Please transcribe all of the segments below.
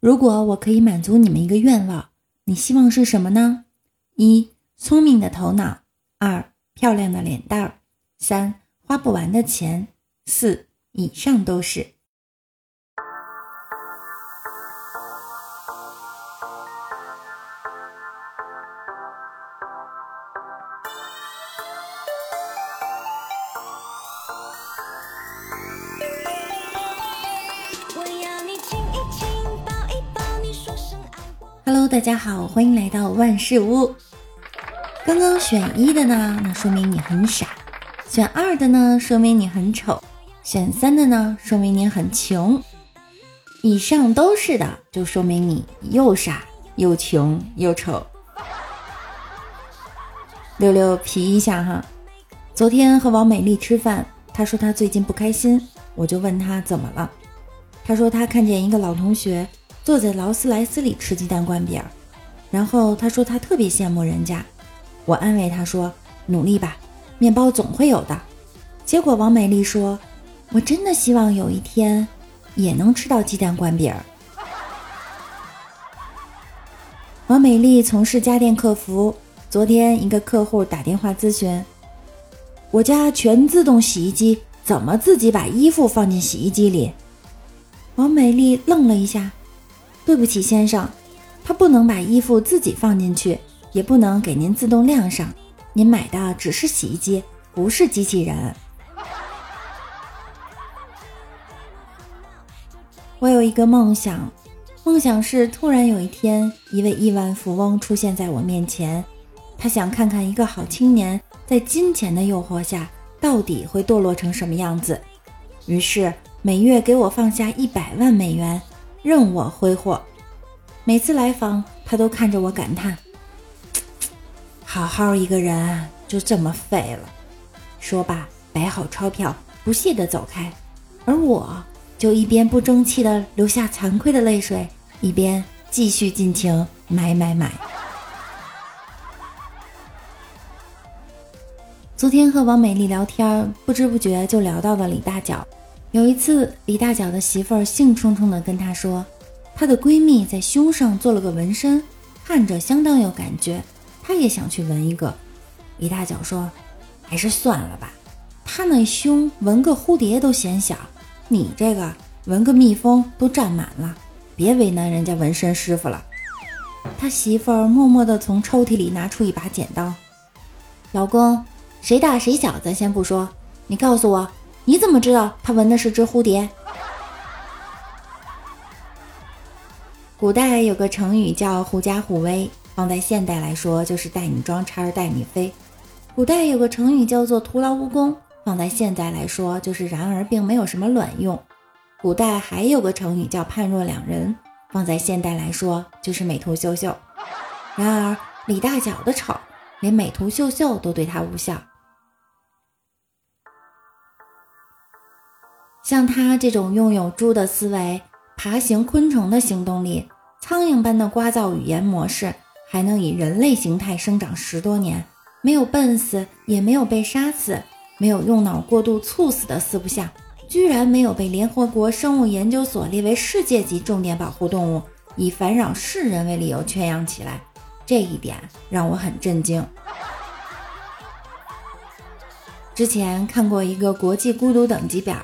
如果我可以满足你们一个愿望，你希望是什么呢？一、聪明的头脑；二、漂亮的脸蛋儿；三、花不完的钱；四、以上都是。Hello，大家好，欢迎来到万事屋。刚刚选一的呢，那说明你很傻；选二的呢，说明你很丑；选三的呢，说明你很穷。以上都是的，就说明你又傻又穷又丑。六六皮一下哈。昨天和王美丽吃饭，她说她最近不开心，我就问她怎么了，她说她看见一个老同学。坐在劳斯莱斯里吃鸡蛋灌饼，然后他说他特别羡慕人家。我安慰他说：“努力吧，面包总会有的。”结果王美丽说：“我真的希望有一天也能吃到鸡蛋灌饼。”王美丽从事家电客服，昨天一个客户打电话咨询：“我家全自动洗衣机怎么自己把衣服放进洗衣机里？”王美丽愣了一下。对不起，先生，他不能把衣服自己放进去，也不能给您自动晾上。您买的只是洗衣机，不是机器人。我有一个梦想，梦想是突然有一天，一位亿万富翁出现在我面前，他想看看一个好青年在金钱的诱惑下到底会堕落成什么样子，于是每月给我放下一百万美元。任我挥霍，每次来访，他都看着我感叹：“好好一个人就这么废了。”说罢，摆好钞票，不屑地走开。而我就一边不争气地流下惭愧的泪水，一边继续尽情买买买。昨天和王美丽聊天，不知不觉就聊到了李大脚。有一次，李大脚的媳妇儿兴冲冲地跟他说，她的闺蜜在胸上做了个纹身，看着相当有感觉，她也想去纹一个。李大脚说：“还是算了吧，她那胸纹个蝴蝶都嫌小，你这个纹个蜜蜂都占满了，别为难人家纹身师傅了。”他媳妇儿默默地从抽屉里拿出一把剪刀，老公，谁大谁小咱先不说，你告诉我。你怎么知道他纹的是只蝴蝶？古代有个成语叫“狐假虎威”，放在现代来说就是“带你装叉带你飞”。古代有个成语叫做“徒劳无功”，放在现代来说就是“然而并没有什么卵用”。古代还有个成语叫“判若两人”，放在现代来说就是“美图秀秀”。然而李大脚的丑，连美图秀秀都对他无效。像他这种拥有猪的思维、爬行昆虫的行动力、苍蝇般的聒噪语言模式，还能以人类形态生长十多年，没有笨死，也没有被杀死，没有用脑过度猝死的四不像，居然没有被联合国生物研究所列为世界级重点保护动物，以烦扰世人为理由圈养起来，这一点让我很震惊。之前看过一个国际孤独等级表。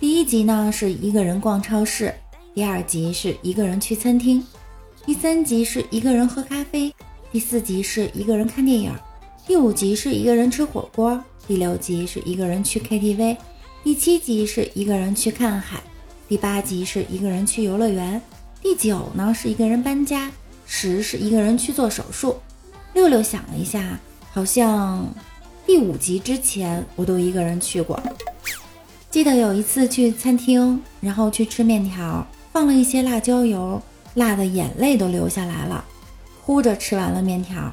第一集呢是一个人逛超市，第二集是一个人去餐厅，第三集是一个人喝咖啡，第四集是一个人看电影，第五集是一个人吃火锅，第六集是一个人去 KTV，第七集是一个人去看海，第八集是一个人去游乐园，第九呢是一个人搬家，十是一个人去做手术。六六想了一下，好像第五集之前我都一个人去过。记得有一次去餐厅，然后去吃面条，放了一些辣椒油，辣的眼泪都流下来了，哭着吃完了面条。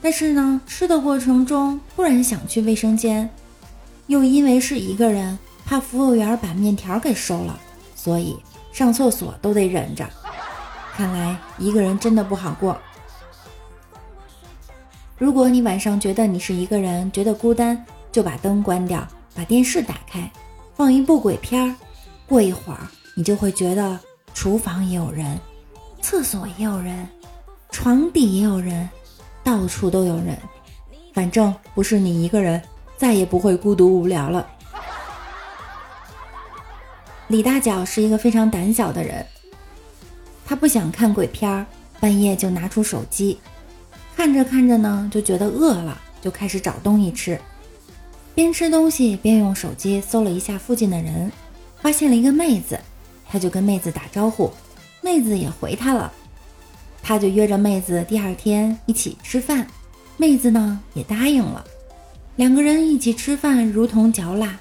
但是呢，吃的过程中突然想去卫生间，又因为是一个人，怕服务员把面条给收了，所以上厕所都得忍着。看来一个人真的不好过。如果你晚上觉得你是一个人，觉得孤单，就把灯关掉，把电视打开。放一部鬼片儿，过一会儿你就会觉得厨房也有人，厕所也有人，床底也有人，到处都有人。反正不是你一个人，再也不会孤独无聊了。李大脚是一个非常胆小的人，他不想看鬼片儿，半夜就拿出手机，看着看着呢，就觉得饿了，就开始找东西吃。边吃东西边用手机搜了一下附近的人，发现了一个妹子，他就跟妹子打招呼，妹子也回他了，他就约着妹子第二天一起吃饭。妹子呢也答应了，两个人一起吃饭如同嚼蜡。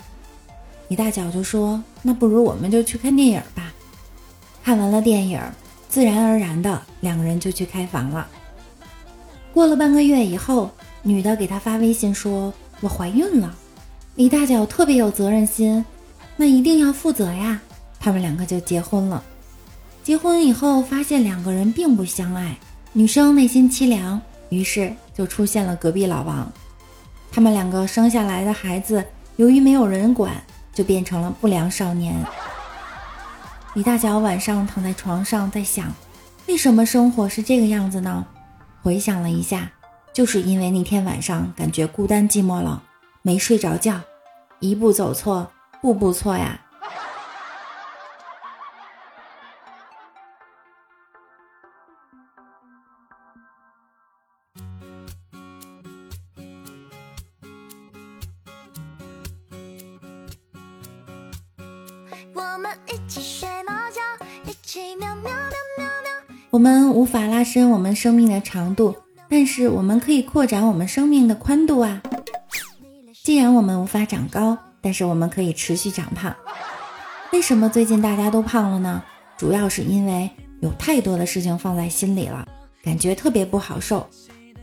李大脚就说：“那不如我们就去看电影吧。”看完了电影，自然而然的两个人就去开房了。过了半个月以后，女的给他发微信说：“我怀孕了。”李大脚特别有责任心，那一定要负责呀。他们两个就结婚了。结婚以后发现两个人并不相爱，女生内心凄凉。于是就出现了隔壁老王，他们两个生下来的孩子，由于没有人管，就变成了不良少年。李大脚晚上躺在床上在想，为什么生活是这个样子呢？回想了一下，就是因为那天晚上感觉孤单寂寞了，没睡着觉，一步走错，步步错呀。我们一起睡猫觉，一起喵喵喵喵喵。我们无法拉伸我们生命的长度，但是我们可以扩展我们生命的宽度啊。既然我们无法长高，但是我们可以持续长胖。为什么最近大家都胖了呢？主要是因为有太多的事情放在心里了，感觉特别不好受，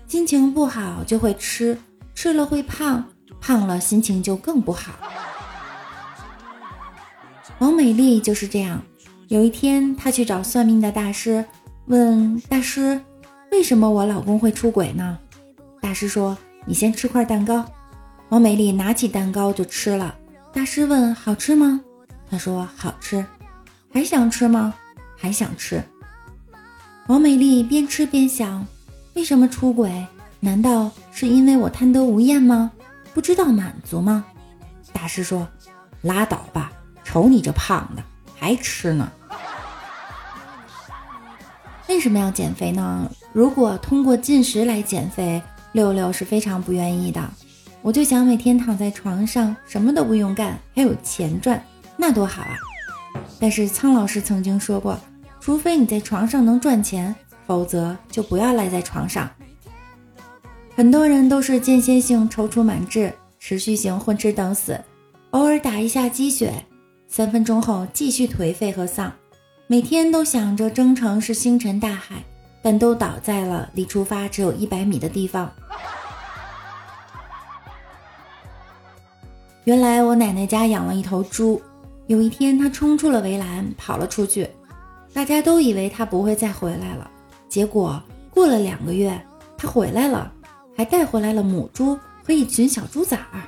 心情不好就会吃，吃了会胖，胖了心情就更不好。王美丽就是这样。有一天，她去找算命的大师，问大师：“为什么我老公会出轨呢？”大师说：“你先吃块蛋糕。”王美丽拿起蛋糕就吃了。大师问：“好吃吗？”她说：“好吃。”还想吃吗？还想吃。王美丽边吃边想：为什么出轨？难道是因为我贪得无厌吗？不知道满足吗？大师说：“拉倒吧。”瞅你这胖的，还吃呢？为什么要减肥呢？如果通过进食来减肥，六六是非常不愿意的。我就想每天躺在床上，什么都不用干，还有钱赚，那多好啊！但是苍老师曾经说过，除非你在床上能赚钱，否则就不要赖在床上。很多人都是间歇性踌躇满志，持续性混吃等死，偶尔打一下鸡血。三分钟后继续颓废和丧，每天都想着征程是星辰大海，但都倒在了离出发只有一百米的地方。原来我奶奶家养了一头猪，有一天它冲出了围栏跑了出去，大家都以为它不会再回来了。结果过了两个月，它回来了，还带回来了母猪和一群小猪崽儿，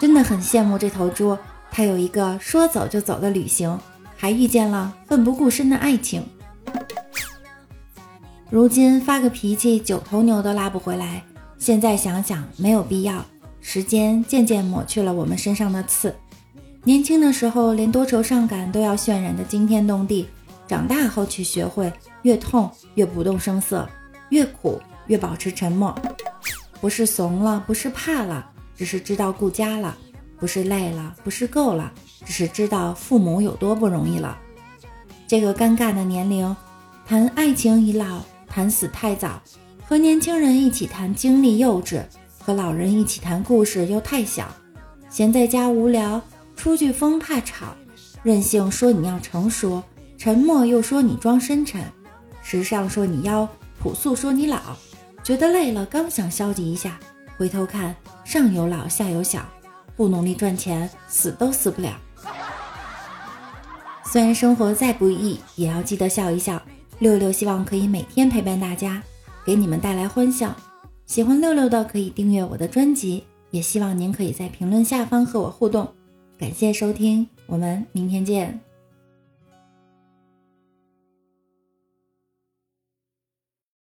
真的很羡慕这头猪。它有一个说走就走的旅行，还遇见了奋不顾身的爱情。如今发个脾气，九头牛都拉不回来。现在想想没有必要。时间渐渐抹去了我们身上的刺。年轻的时候连多愁善感都要渲染的惊天动地，长大后去学会越痛越不动声色，越苦越保持沉默。不是怂了，不是怕了，只是知道顾家了。不是累了，不是够了，只是知道父母有多不容易了。这个尴尬的年龄，谈爱情已老，谈死太早。和年轻人一起谈经历幼稚，和老人一起谈故事又太小。闲在家无聊，出去疯怕吵。任性说你要成熟，沉默又说你装深沉。时尚说你妖，朴素说你老。觉得累了，刚想消极一下，回头看上有老下有小。不努力赚钱，死都死不了。虽然生活再不易，也要记得笑一笑。六六希望可以每天陪伴大家，给你们带来欢笑。喜欢六六的可以订阅我的专辑，也希望您可以在评论下方和我互动。感谢收听，我们明天见。